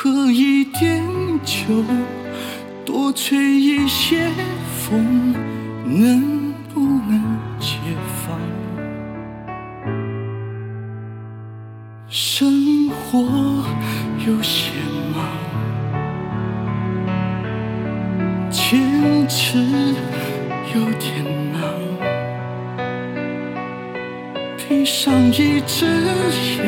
喝一点酒多吹一些风能不能解放？生活有些忙坚持有点难闭上一只眼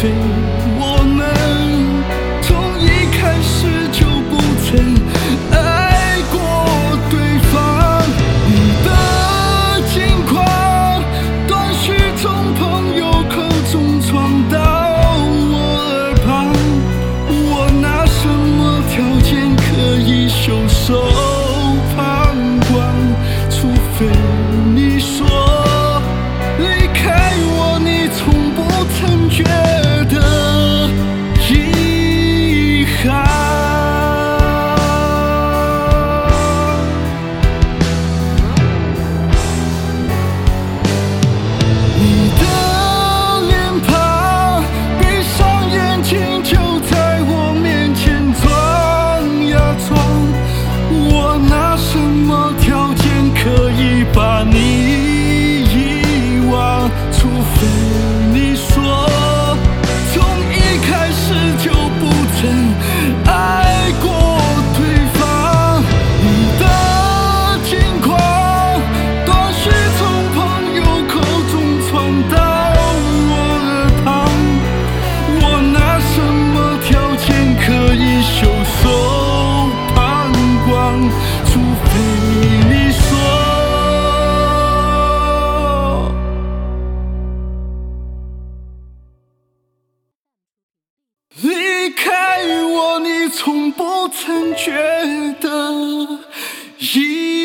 fim. 开我你从不曾觉得遗